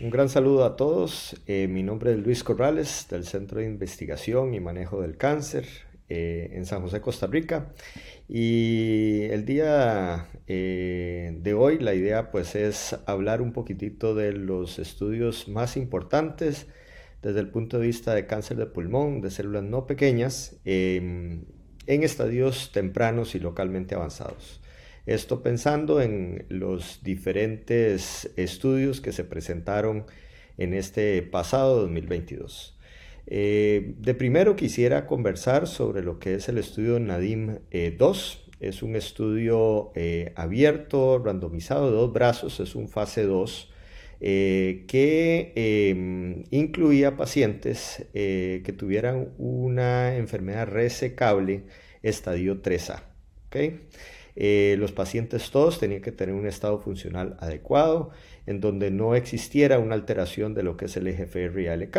Un gran saludo a todos. Eh, mi nombre es Luis Corrales del Centro de Investigación y Manejo del Cáncer eh, en San José, Costa Rica. Y el día eh, de hoy la idea pues es hablar un poquitito de los estudios más importantes desde el punto de vista de cáncer de pulmón, de células no pequeñas, em, en estadios tempranos y localmente avanzados. Esto pensando en los diferentes estudios que se presentaron en este pasado 2022. Eh, de primero quisiera conversar sobre lo que es el estudio NADIM 2. es un estudio eh, abierto, randomizado de dos brazos, es un fase 2. Eh, que em, incluía pacientes que tuvieran una enfermedad resecable estadio 3A. ¿okay? Eh, los pacientes todos tenían que tener un estado funcional adecuado, en donde no existiera una alteración de lo que es el eje FR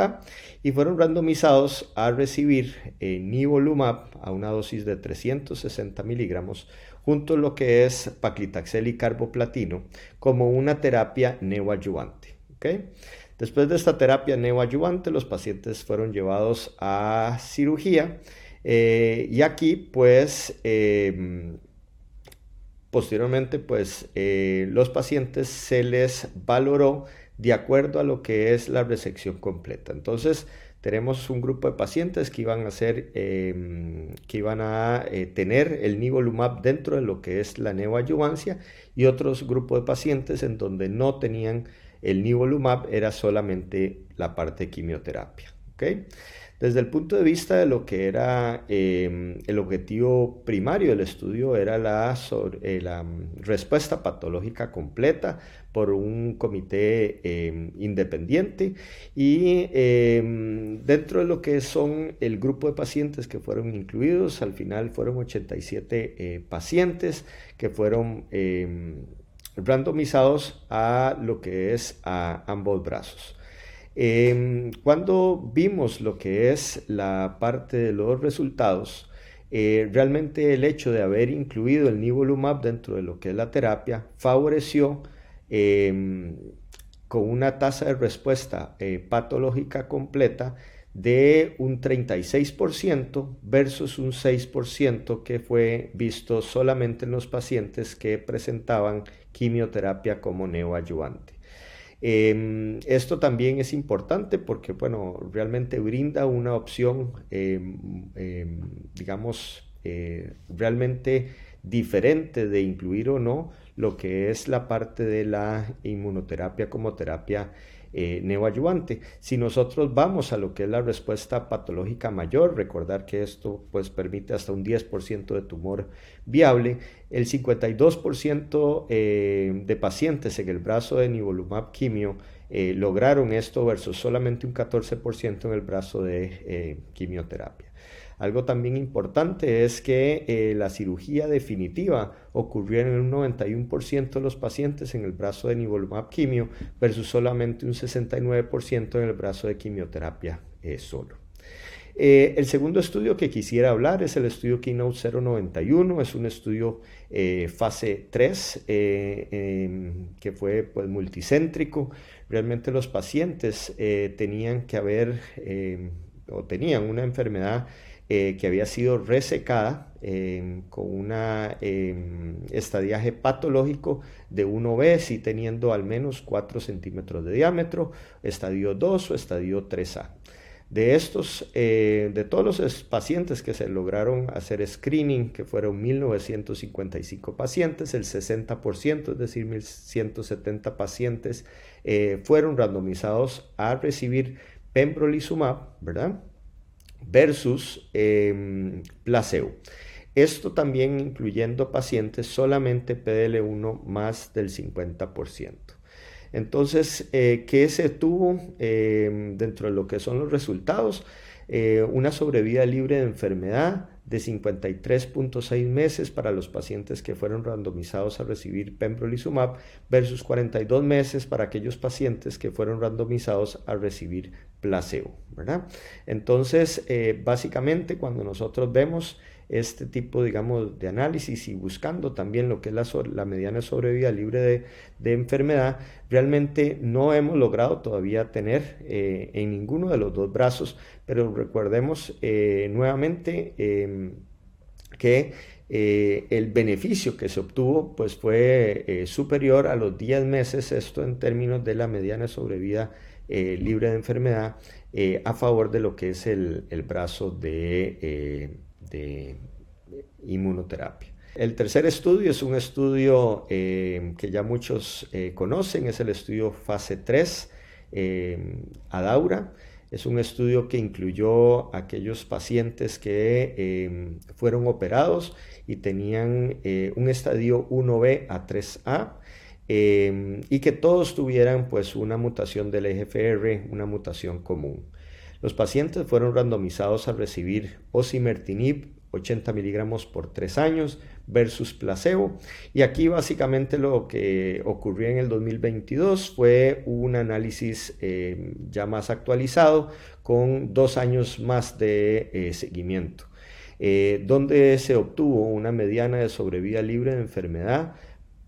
y fueron randomizados a recibir eh, nivolumab a una dosis de 360 miligramos junto a lo que es paclitaxel y carboplatino como una terapia neoadyuvante. Después de esta terapia neoadyuvante, los pacientes fueron llevados a cirugía eh, y aquí pues em, Posteriormente, pues eh, los pacientes se les valoró de acuerdo a lo que es la resección completa. Entonces, tenemos un grupo de pacientes que iban a em, que iban a eh, tener el nivolumab dentro de lo que es la neoadyuvancia y otros grupos de pacientes en donde no tenían el nivolumab, era solamente la parte de quimioterapia. Desde el punto de vista de lo que era em, el objetivo primario del estudio, era la, eh, mm, respuesta patológica completa por un comité em, independiente y em, dentro de lo que son el grupo de pacientes que fueron incluidos, al final fueron 87 eh, pacientes que fueron randomizados a lo que es a ambos brazos. Em, cuando vimos lo que es la parte de los resultados, eh, realmente el hecho de haber incluido el nivolumab dentro de lo que es la terapia favoreció em, con una tasa de respuesta eh, patológica completa de un 36% versus un 6% que fue visto solamente en los pacientes que presentaban quimioterapia como neoayuvante. Em, esto también es importante porque, bueno, realmente brinda una opción, em, em, digamos, eh, realmente diferente de incluir o no lo que es la parte de la inmunoterapia como terapia eh. Si nosotros vamos a lo que es la respuesta patológica mayor, recordar que esto pues permite hasta un 10% de tumor viable, el 52% eh, de pacientes en el brazo de nivolumab quimio eh, lograron esto versus solamente un 14% en el brazo de quimioterapia. Algo también importante es que eh, la cirugía definitiva ocurrió en un 91% de los pacientes en el brazo de nivolumab quimio versus solamente un 69% en el brazo de quimioterapia eh, solo. Eh, el segundo estudio que quisiera hablar es el estudio Keynote 091, es un estudio fase 3 em, que fue pues, multicéntrico. Realmente los pacientes tenían que haber em, o tenían una enfermedad eh, que había sido resecada em, con un em, estadiaje patológico de 1B, y teniendo al menos 4 centímetros de diámetro, estadio 2 o estadio 3A. De estos, eh, de todos los pacientes que se lograron hacer screening, que fueron 1955 pacientes, el 60%, es decir, 1170 pacientes, eh, fueron randomizados a recibir pembrolizumab, ¿verdad? Versus em, placebo. Esto también incluyendo pacientes solamente PDL1 más del 50%. Entonces, eh, ¿qué se tuvo em, dentro de lo que son los resultados? Eh, una sobrevida libre de enfermedad de 53.6 meses para los pacientes que fueron randomizados a recibir pembrolizumab versus 42 meses para aquellos pacientes que fueron randomizados a recibir placebo, ¿verdad? Entonces, eh, básicamente cuando nosotros vemos este tipo, digamos, de análisis y buscando también lo que es la, mediana sobrevida libre de, enfermedad, realmente no hemos logrado todavía tener eh, en ninguno de los dos brazos, pero recordemos eh, nuevamente em, que el beneficio que se obtuvo pues fue superior a los 10 meses, esto en términos de la mediana sobrevida libre de enfermedad, a favor de lo que es el, el brazo de de inmunoterapia. El tercer estudio es un estudio eh, que ya muchos eh, conocen, es el estudio fase 3, eh, ADAURA. Es un estudio que incluyó aquellos pacientes que fueron operados y tenían un estadio 1B a 3A y que todos tuvieran pues una mutación del EGFR, una mutación común. Los pacientes fueron randomizados a recibir osimertinib 80 miligramos por 3 años versus placebo. Y aquí básicamente lo que ocurrió en el 2022 fue un análisis eh, ya más actualizado con dos años más de eh, seguimiento, eh, donde se obtuvo una mediana de sobrevida libre de enfermedad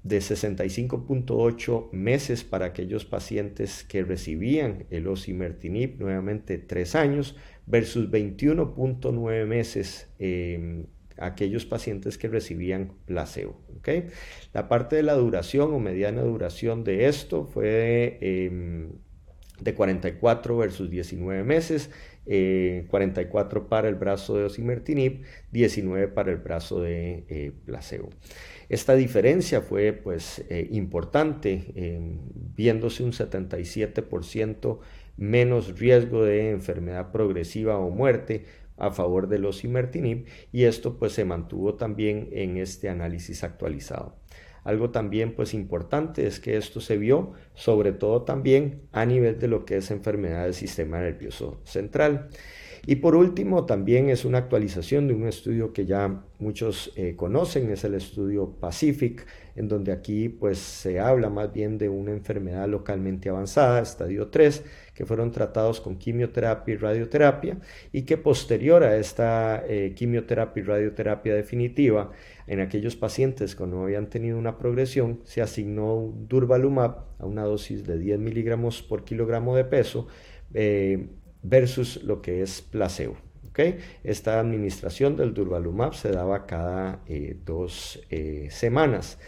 de 65.8 meses para aquellos pacientes que recibían el osimertinib, nuevamente 3 años, versus 21.9 meses eh, aquellos pacientes que recibían placebo. ¿okay? La parte de la duración o mediana duración de esto fue em, de 44 versus 19 meses, 44 eh, para el brazo de osimertinib, 19 para el brazo de eh, placebo. Esta diferencia fue pues eh, importante, viéndose un 77% menos riesgo de enfermedad progresiva o muerte a favor del osimertinib y esto pues se mantuvo también en este análisis actualizado. Algo también pues importante es que esto se vio sobre todo también a nivel de lo que es enfermedad del sistema nervioso central. Y por último, también es una actualización de un estudio que ya muchos eh, conocen, es el estudio Pacific, en donde aquí pues se habla más bien de una enfermedad localmente avanzada, estadio 3, que fueron tratados con quimioterapia y radioterapia y que posterior a esta eh, quimioterapia y radioterapia definitiva, en aquellos pacientes que no habían tenido una progresión, se asignó durvalumab a una dosis de 10 miligramos por kilogramo de peso. Eh, versus lo que es placebo. ¿okay? Esta administración del durvalumab se daba cada eh, dos eh, semanas.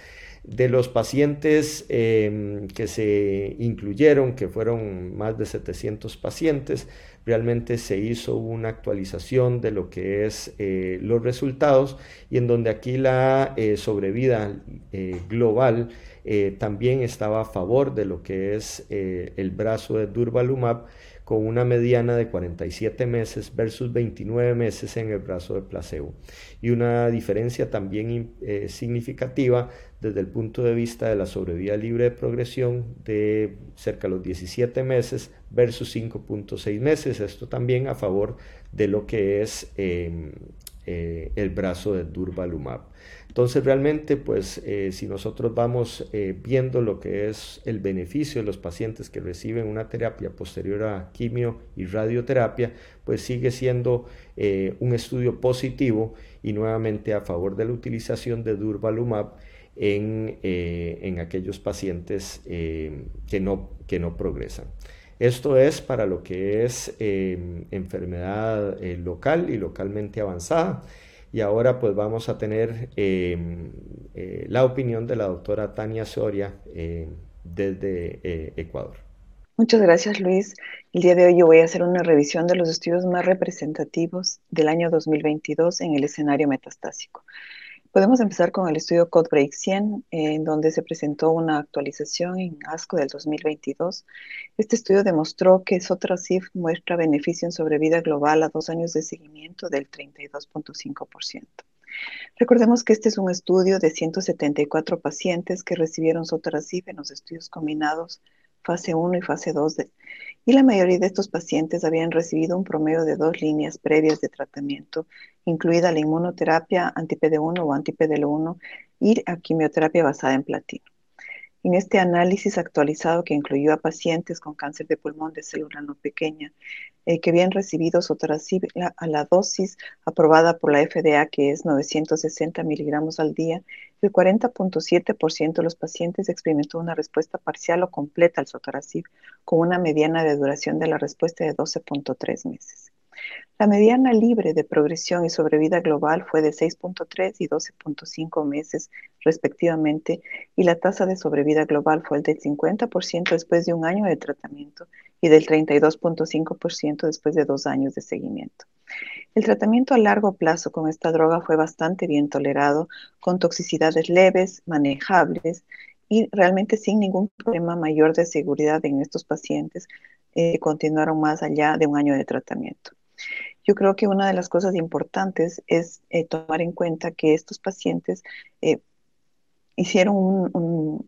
De los pacientes em, que se incluyeron, que fueron más de 700 pacientes, realmente se hizo una actualización de lo que es eh, los resultados y en donde aquí la sobrevida global también estaba a favor de lo que es el brazo de durvalumab con una mediana de 47 meses versus 29 meses en el brazo de placebo. Y una diferencia también eh, significativa desde el punto de vista de la sobrevida libre de progresión de cerca de los 17 meses versus 5.6 meses. Esto también a favor de lo que es em, eh, el brazo de durvalumab. Entonces realmente, pues eh, si nosotros vamos eh, viendo lo que es el beneficio de los pacientes que reciben una terapia posterior a quimio y radioterapia, pues sigue siendo un estudio positivo y nuevamente a favor de la utilización de durvalumab en, en aquellos pacientes que, no, que no progresan. Esto es para lo que es enfermedad local y localmente avanzada. Y ahora pues vamos a tener em, eh, la opinión de la doctora Tania Soria em, desde eh, Ecuador. Muchas gracias Luis. El día de hoy yo voy a hacer una revisión de los estudios más representativos del año 2022 en el escenario metastásico. Podemos empezar con el estudio CodeBreak 100, en donde se presentó una actualización en ASCO del 2022. Este estudio demostró que Sotrasif muestra beneficio en sobrevida global a dos años de seguimiento del 32.5%. Recordemos que este es un estudio de 174 pacientes que recibieron Sotrasif en los estudios combinados fase 1 y fase 2 de, y la mayoría de estos pacientes habían recibido un promedio de dos líneas previas de tratamiento, incluida la inmunoterapia anti-PD1 o anti-PDL1 y la quimioterapia basada en platino. En este análisis actualizado que incluyó a pacientes con cáncer de pulmón de célula no pequeña eh, que habían recibido sotorasib a la dosis aprobada por la FDA, que es 960 miligramos al día, el 40.7% de los pacientes experimentó una respuesta parcial o completa al sotorasib, con una mediana de duración de la respuesta de 12.3 meses. La mediana libre de progresión y sobrevida global fue de 6.3 y 12.5 meses respectivamente, y la tasa de sobrevida global fue el del 50% después de un año de tratamiento y del 32.5% después de dos años de seguimiento. El tratamiento a largo plazo con esta droga fue bastante bien tolerado, con toxicidades leves, manejables y realmente sin ningún problema mayor de seguridad en estos pacientes que eh, continuaron más allá de un año de tratamiento. Yo creo que una de las cosas importantes es eh, tomar en cuenta que estos pacientes eh, hicieron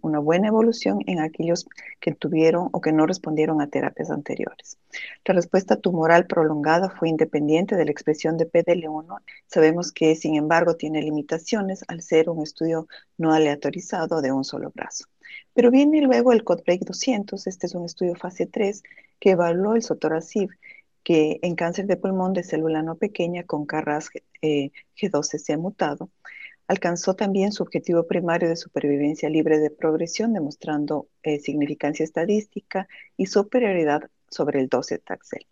una buena evolución en aquellos que tuvieron o que no respondieron a terapias anteriores. La respuesta tumoral prolongada fue independiente de la expresión de PDL1. Sabemos que, sin embargo, tiene limitaciones al ser un estudio no aleatorizado de un solo brazo. Pero viene luego el CodeBreak 200, este es un estudio fase 3 que evaluó el sotorasib que en cáncer de pulmón de célula no pequeña con CARRAS eh, G12C mutado, alcanzó también su objetivo primario de supervivencia libre de progresión, demostrando eh, significancia estadística y superioridad sobre el 12 Taxel.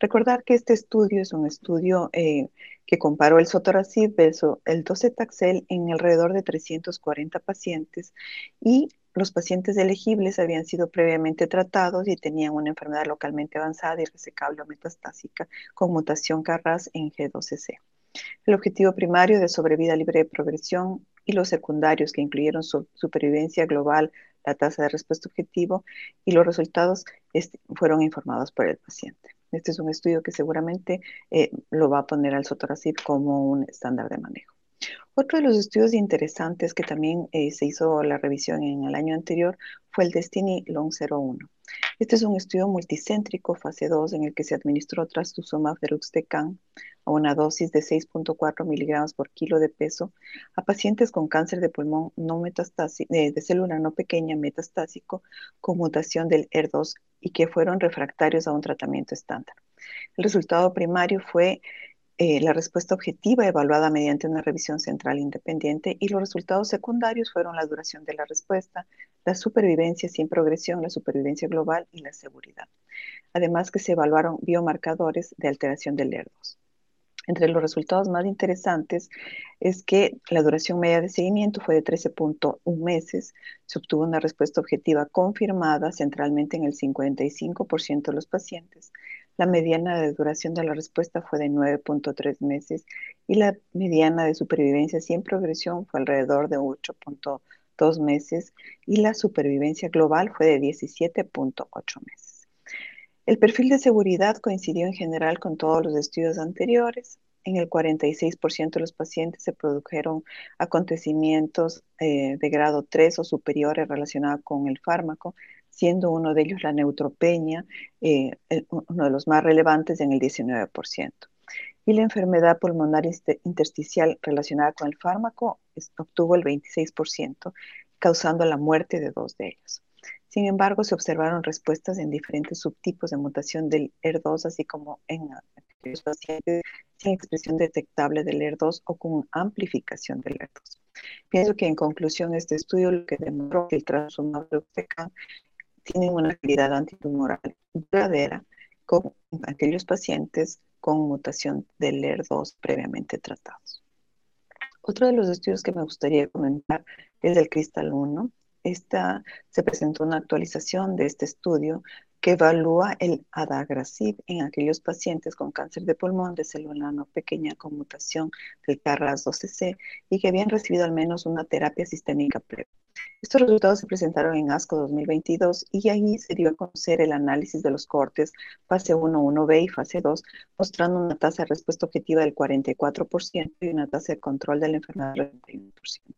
Recordar que este estudio es un estudio eh, que comparó el sotorasib versus el 12 Taxel en alrededor de 340 pacientes y los pacientes elegibles habían sido previamente tratados y tenían una enfermedad localmente avanzada y resecable o metastásica con mutación CARRAS en G12C. El objetivo primario de sobrevida libre de progresión y los secundarios que incluyeron su supervivencia global, la tasa de respuesta objetivo y los resultados fueron informados por el paciente. Este es un estudio que seguramente eh, lo va a poner al sotorasib como un estándar de manejo. Otro de los estudios interesantes que también eh, se hizo la revisión en el año anterior fue el Destiny Long 01. Este es un estudio multicéntrico, fase 2, en el que se administró trastuzumab deruxtecan a una dosis de 6.4 miligramos por kilo de peso a pacientes con cáncer de pulmón no metastásico, eh, de célula no pequeña metastásico con mutación del ER2 y que fueron refractarios a un tratamiento estándar. El resultado primario fue eh, la respuesta objetiva evaluada mediante una revisión central independiente y los resultados secundarios fueron la duración de la respuesta, la supervivencia sin progresión, la supervivencia global y la seguridad. Además que se evaluaron biomarcadores de alteración del ER2. Entre los resultados más interesantes es que la duración media de seguimiento fue de 13.1 meses. Se obtuvo una respuesta objetiva confirmada centralmente en el 55% de los pacientes. La mediana de duración de la respuesta fue de 9.3 meses y la mediana de supervivencia sin progresión fue alrededor de 8.2 meses y la supervivencia global fue de 17.8 meses. El perfil de seguridad coincidió en general con todos los estudios anteriores. En el 46% de los pacientes se produjeron acontecimientos eh, de grado 3 o superiores relacionados con el fármaco, siendo uno de ellos la neutropenia, eh, uno de los más relevantes en el 19%. Y la enfermedad pulmonar intersticial relacionada con el fármaco obtuvo el 26%, causando la muerte de dos de ellos. Sin embargo, se observaron respuestas en diferentes subtipos de mutación del ER2, así como en aquellos pacientes sin expresión detectable del ER2 o con amplificación del ER2. Pienso que en conclusión este estudio lo que demostró que el transformador de tienen una actividad antitumoral duradera con aquellos pacientes con mutación del ER2 previamente tratados. Otro de los estudios que me gustaría comentar es el Cristal 1. Esta, se presentó una actualización de este estudio que evalúa el adagrasib en aquellos pacientes con cáncer de pulmón de célula no pequeña con mutación del KRAS-12C y que habían recibido al menos una terapia sistémica previa. Estos resultados se presentaron en ASCO 2022 y ahí se dio a conocer el análisis de los cortes fase 1, 1B y fase 2, mostrando una tasa de respuesta objetiva del 44% y una tasa de control de la enfermedad del 31%.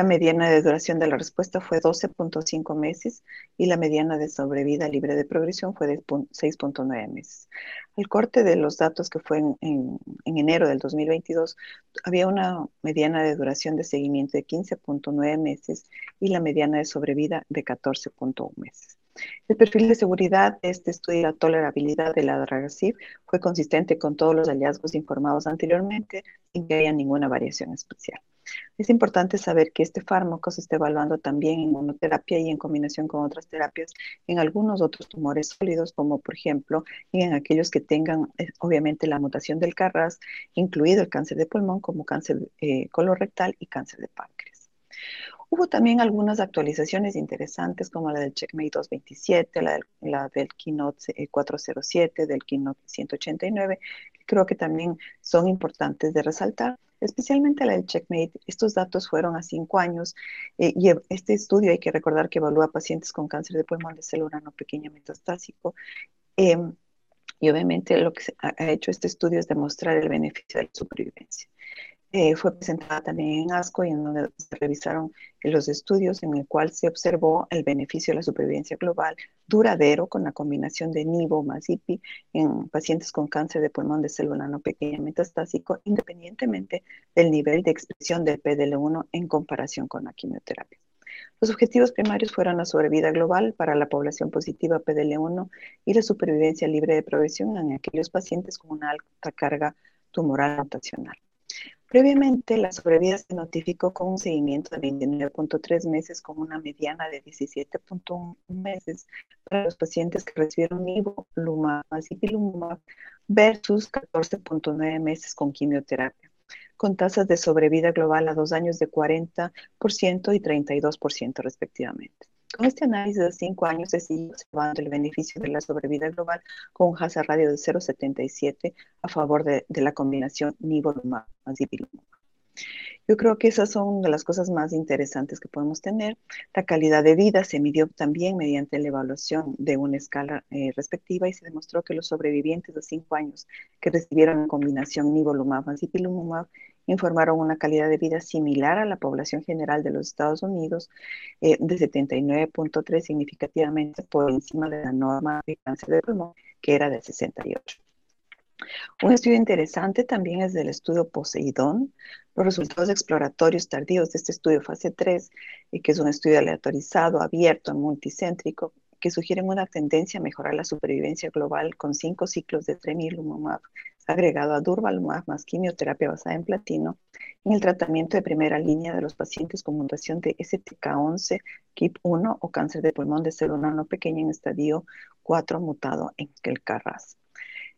La mediana de duración de la respuesta fue 12.5 meses y la mediana de sobrevida libre de progresión fue de 6.9 meses. El corte de los datos que fue en, en, enero del 2022 había una mediana de duración de seguimiento de 15.9 meses y la mediana de sobrevida de 14.1 meses. El perfil de seguridad de este estudio y la tolerabilidad de la Dragasib fue consistente con todos los hallazgos informados anteriormente sin que haya ninguna variación especial. Es importante saber que este fármaco se está evaluando también en monoterapia y en combinación con otras terapias en algunos otros tumores sólidos, como por ejemplo en aquellos que tengan eh, obviamente la mutación del CARRAS, incluido el cáncer de pulmón como cáncer eh, colorectal y cáncer de páncreas. Hubo también algunas actualizaciones interesantes como la del Checkmate 227, la del, la del Keynote 407, del Keynote 189, que creo que también son importantes de resaltar, especialmente la del Checkmate. Estos datos fueron a cinco años eh, y este estudio hay que recordar que evalúa pacientes con cáncer de pulmón de célula no pequeña metastásico. Eh, y obviamente lo que ha hecho este estudio es demostrar el beneficio de la supervivencia. Eh, fue presentada también en ASCO y en donde se revisaron los estudios en el cual se observó el beneficio de la supervivencia global duradero con la combinación de NIVO más IPI en pacientes con cáncer de pulmón de célula no pequeña metastásico, independientemente del nivel de expresión del PDL1 en comparación con la quimioterapia. Los objetivos primarios fueron la sobrevida global para la población positiva PDL1 y la supervivencia libre de progresión en aquellos pacientes con una alta carga tumoral mutacional. Previamente, la sobrevida se notificó con un seguimiento de 29.3 meses con una mediana de 17.1 meses para los pacientes que recibieron nivolumab y pilumab versus 14.9 meses con quimioterapia, con tasas de sobrevida global a dos años de 40% y 32% respectivamente. Con este análisis de cinco años se sigue observando el beneficio de la sobrevida global con un hazard radio de 0,77 a favor de, la combinación nivolumab y ipilimumab. Yo creo que esas son de las cosas más interesantes que podemos tener. La calidad de vida se midió también mediante la evaluación de una escala eh, respectiva y se demostró que los sobrevivientes de cinco años que recibieron la combinación nivolumab y informaron una calidad de vida similar a la población general de los Estados Unidos, eh, de 79.3 significativamente por encima de la norma de cáncer de pulmón, que era de 68. Un estudio interesante también es del estudio Poseidón. Los resultados exploratorios tardíos de este estudio fase 3, y que es un estudio aleatorizado, abierto, multicéntrico, que sugieren una tendencia a mejorar la supervivencia global con cinco ciclos de tremilumab agregado a durvalumab más quimioterapia basada en platino en el tratamiento de primera línea de los pacientes con mutación de STK11, KIP1 o cáncer de pulmón de célula no pequeña en estadio 4 mutado en el CARRAS.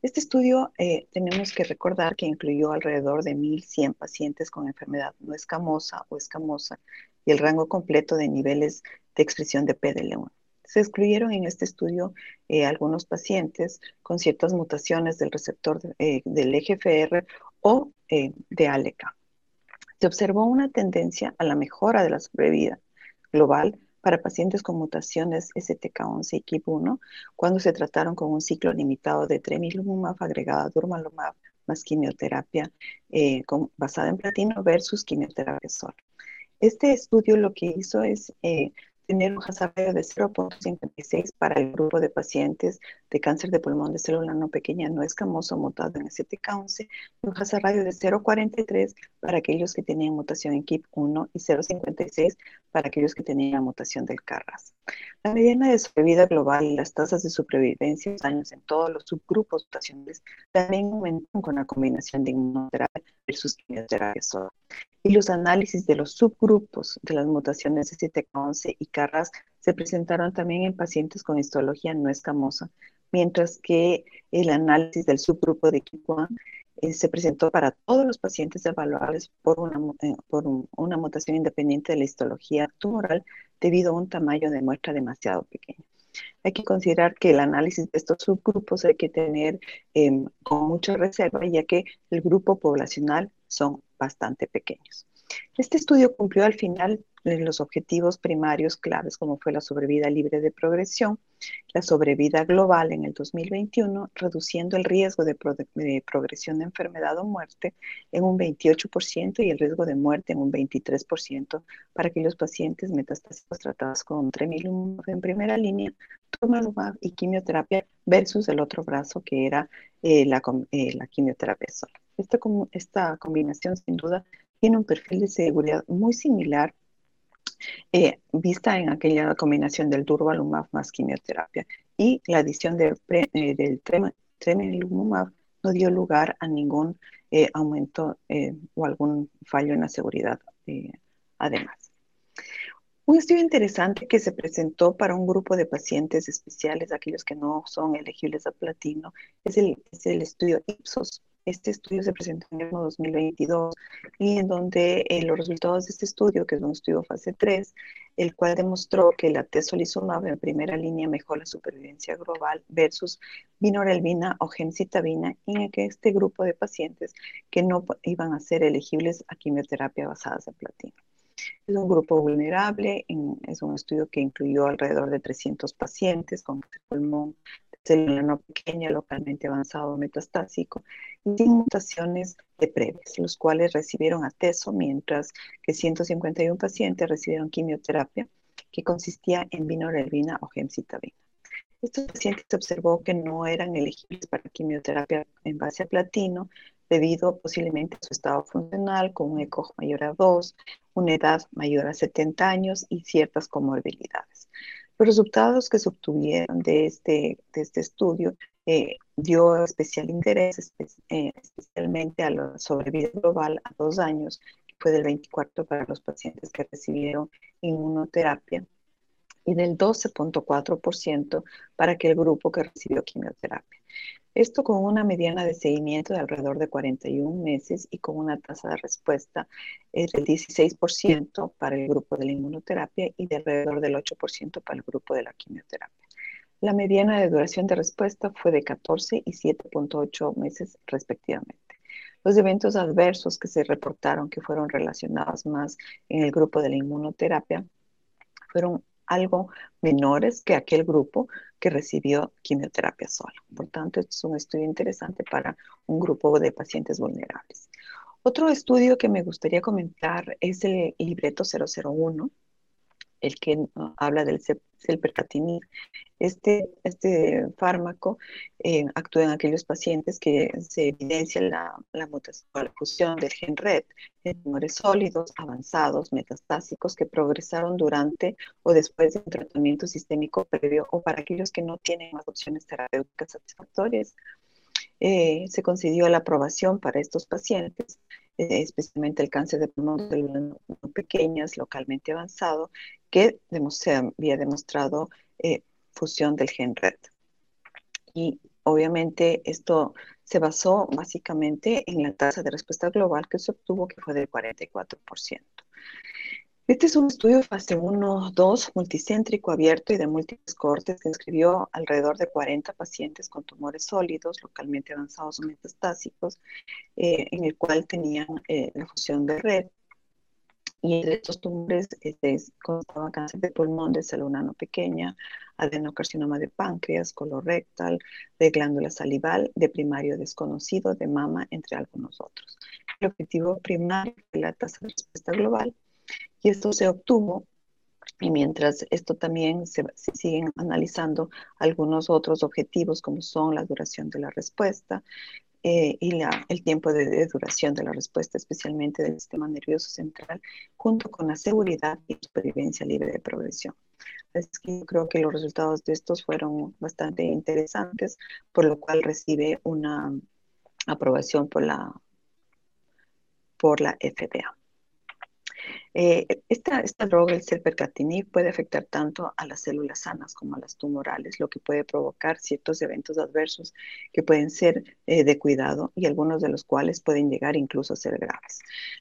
Este estudio eh, tenemos que recordar que incluyó alrededor de 1.100 pacientes con enfermedad no escamosa o escamosa y el rango completo de niveles de expresión de PDL1 se excluyeron en este estudio eh, algunos pacientes con ciertas mutaciones del receptor eh, del EGFR o eh, de ALECA. Se observó una tendencia a la mejora de la sobrevida global para pacientes con mutaciones STK11 y KIP1 cuando se trataron con un ciclo limitado de tremilumab agregado a más quimioterapia basada en platino versus quimioterapia sola. Este estudio lo que hizo es tener un hazard de 0.56 para el grupo de pacientes de cáncer de pulmón de célula no pequeña no escamoso mutado en STK11 y un hazard de 0.43 para aquellos que tenían mutación en KIP1 y 0.56 para aquellos que tenían mutación del CARRAS. La mediana de sobrevida global y las tasas de supervivencia en años en todos los subgrupos mutacionales también aumentan con la combinación de inmunoterapia versus quimioterapia sola y los análisis de los subgrupos de las mutaciones de CTK11 y CARRAS se presentaron también en pacientes con histología no escamosa, mientras que el análisis del subgrupo de KIP1 eh, se presentó para todos los pacientes evaluables por, una, eh, por una mutación independiente de la histología tumoral debido a un tamaño de muestra demasiado pequeño. Hay que considerar que el análisis de estos subgrupos hay que tener em, con mucha reserva, ya que el grupo poblacional son bastante pequeños. Este estudio cumplió al final los objetivos primarios claves como fue la sobrevida libre de progresión, la sobrevida global en el 2021, reduciendo el riesgo de, progresión de enfermedad o muerte en un 28% y el riesgo de muerte en un 23% para aquellos pacientes metastásicos tratados con tremilumab en primera línea, tomazumab y quimioterapia versus el otro brazo que era eh, la, eh, la, quimioterapia sola. Esta, esta combinación sin duda tiene un perfil de seguridad muy similar eh, vista en aquella combinación del durvalumab más quimioterapia y la adición del, eh, del tremelimumab no dio lugar a ningún eh, aumento o algún fallo en la seguridad además. Un estudio interesante que se presentó para un grupo de pacientes especiales, aquellos que no son elegibles a platino, es el, es el estudio Ipsos este estudio se presentó en el año 2022 y en donde eh, los resultados de este estudio, que es un estudio fase 3, el cual demostró que la tesolizumab en primera línea mejora la supervivencia global versus vinorelvina o gemcitabina en este grupo de pacientes que no iban a ser elegibles a quimioterapia basadas en platino. Es un grupo vulnerable, es un estudio que incluyó alrededor de 300 pacientes con pulmón célula no pequeña, localmente avanzado metastásico, y sin mutaciones de previas, los cuales recibieron ateso, mientras que 151 pacientes recibieron quimioterapia, que consistía en vinorelvina o gemcitabina. Estos pacientes se observó que no eran elegibles para quimioterapia en base a platino, debido posiblemente a su estado funcional, con un ECOG mayor a 2, una edad mayor a 70 años y ciertas comorbilidades. Los resultados que se obtuvieron de este, de este estudio eh, dio especial interés, eh, especialmente a la sobrevida global a dos años, que fue del 24 para los pacientes que recibieron inmunoterapia y del 12.4% para aquel grupo que recibió quimioterapia. Esto con una mediana de seguimiento de alrededor de 41 meses y con una tasa de respuesta del 16% para el grupo de la inmunoterapia y de alrededor del 8% para el grupo de la quimioterapia. La mediana de duración de respuesta fue de 14 y 7.8 meses respectivamente. Los eventos adversos que se reportaron que fueron relacionados más en el grupo de la inmunoterapia fueron algo menores que aquel grupo que recibió quimioterapia sola. Por tanto, es un estudio interesante para un grupo de pacientes vulnerables. Otro estudio que me gustaría comentar es el libreto 001, el que habla del selpercatinib. Este, este fármaco eh, actúa en aquellos pacientes que se evidencia la, mutación o la fusión del gen RED en tumores sólidos, avanzados, metastásicos que progresaron durante o después de un tratamiento sistémico previo o para aquellos que no tienen más opciones terapéuticas satisfactorias. Eh, se concedió la aprobación para estos pacientes especialmente el cáncer de pulmón células pequeñas, localmente avanzado, que se había demostrado eh, fusión del gen RED. Y obviamente esto se basó básicamente en la tasa de respuesta global que se obtuvo, que fue del 44%. Este es un estudio fase 1-2 multicéntrico abierto y de múltiples cortes que inscribió alrededor de 40 pacientes con tumores sólidos, localmente avanzados o metastásicos, eh, en el cual tenían eh, la fusión de red. Y entre estos tumores este, constaba cáncer de pulmón de célula no pequeña, adenocarcinoma de páncreas, colorectal, de glándula salival, de primario desconocido, de mama, entre algunos otros. El objetivo primario de la tasa de respuesta global y esto se obtuvo y mientras esto también se, siguen analizando algunos otros objetivos como son la duración de la respuesta eh, y la, el tiempo de, duración de la respuesta, especialmente del sistema nervioso central, junto con la seguridad y supervivencia libre de progresión. Así que yo creo que los resultados de estos fueron bastante interesantes, por lo cual recibe una aprobación por la, por la FDA. Eh, esta, esta, droga, el selpercatinib, puede afectar tanto a las células sanas como a las tumorales, lo que puede provocar ciertos eventos adversos que pueden ser eh, de cuidado y algunos de los cuales pueden llegar incluso a ser graves.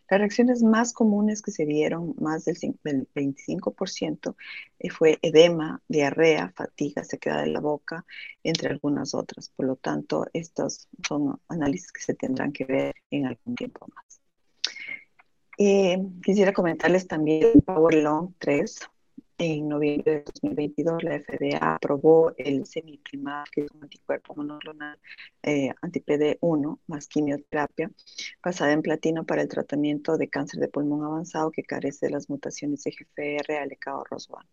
Las reacciones más comunes que se vieron, más del, 25%, eh, fue edema, diarrea, fatiga, sequedad de la boca, entre algunas otras. Por lo tanto, estos son análisis que se tendrán que ver en algún tiempo más. Eh, quisiera comentarles también Power Long 3. En noviembre de 2022, la FDA aprobó el semiprimab, que es un anticuerpo monoclonal eh, anti-PD1 más quimioterapia, basada en platino para el tratamiento de cáncer de pulmón avanzado que carece de las mutaciones de GFR, ALK o ROS1.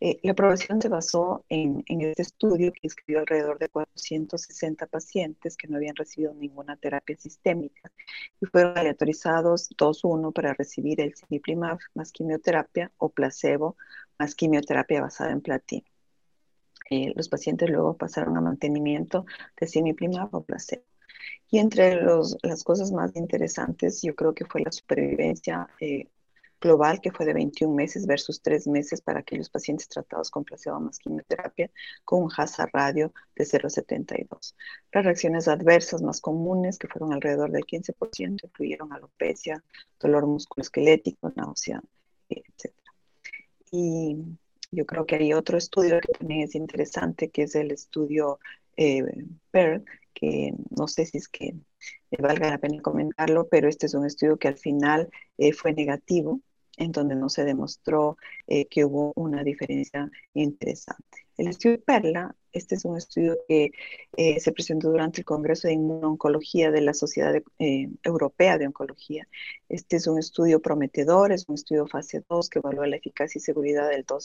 Eh, la aprobación se basó en, este estudio que inscribió alrededor de 460 pacientes que no habían recibido ninguna terapia sistémica y fueron aleatorizados 2-1 para recibir el cimiplimab más quimioterapia o placebo más quimioterapia basada en platino. Eh, los pacientes luego pasaron a mantenimiento de cimiplimab o placebo. Y entre las cosas más interesantes, yo creo que fue la supervivencia eh, global que fue de 21 meses versus 3 meses para aquellos pacientes tratados con placebo más quimioterapia con un hazard radio de 0,72. Las reacciones adversas más comunes, que fueron alrededor del 15%, incluyeron alopecia, dolor musculoesquelético, náusea, etc. Y yo creo que hay otro estudio que también es interesante, que es el estudio eh, que no sé si es que valga la pena comentarlo, pero este es un estudio que al final eh, fue negativo en donde no se demostró eh, que hubo una diferencia interesante. El estudio Perla, este es un estudio que eh, se presentó durante el Congreso de Inmunoncología de la Sociedad eh, Europea de Oncología. Este es un estudio prometedor, es un estudio fase 2 que evalúa la eficacia y seguridad del 2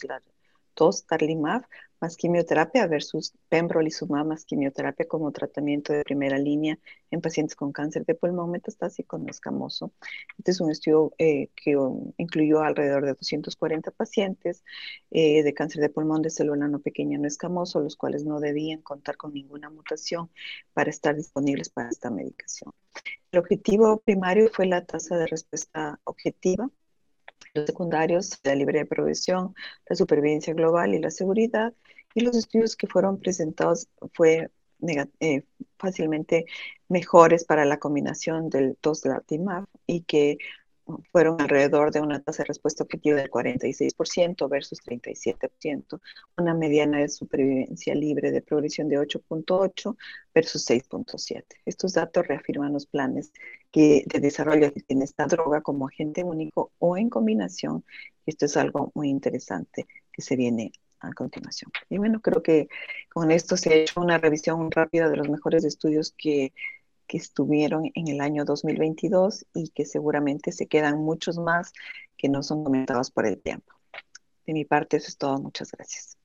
Tarlimab más quimioterapia versus pembrolizumab más quimioterapia como tratamiento de primera línea en pacientes con cáncer de pulmón metastásico no escamoso. Este es un estudio eh, que um, incluyó alrededor de 240 pacientes eh, de cáncer de pulmón de célula no pequeña no escamoso, los cuales no debían contar con ninguna mutación para estar disponibles para esta medicación. El objetivo primario fue la tasa de respuesta objetiva los secundarios, la libre de progresión, la supervivencia global y la seguridad. Y los estudios que fueron presentados fue eh, fácilmente mejores para la combinación del toslartimab y que fueron alrededor de una tasa de respuesta objetiva del 46% versus 37%, una mediana de supervivencia libre de progresión de 8.8 versus 6.7. Estos datos reafirman los planes que, de desarrollo que tiene esta droga como agente único o en combinación. Esto es algo muy interesante que se viene a continuación. Y bueno, creo que con esto se ha hecho una revisión rápida de los mejores estudios que que estuvieron en el año 2022 y que seguramente se quedan muchos más que no son comentados por el tiempo. De mi parte, eso es todo. Muchas gracias.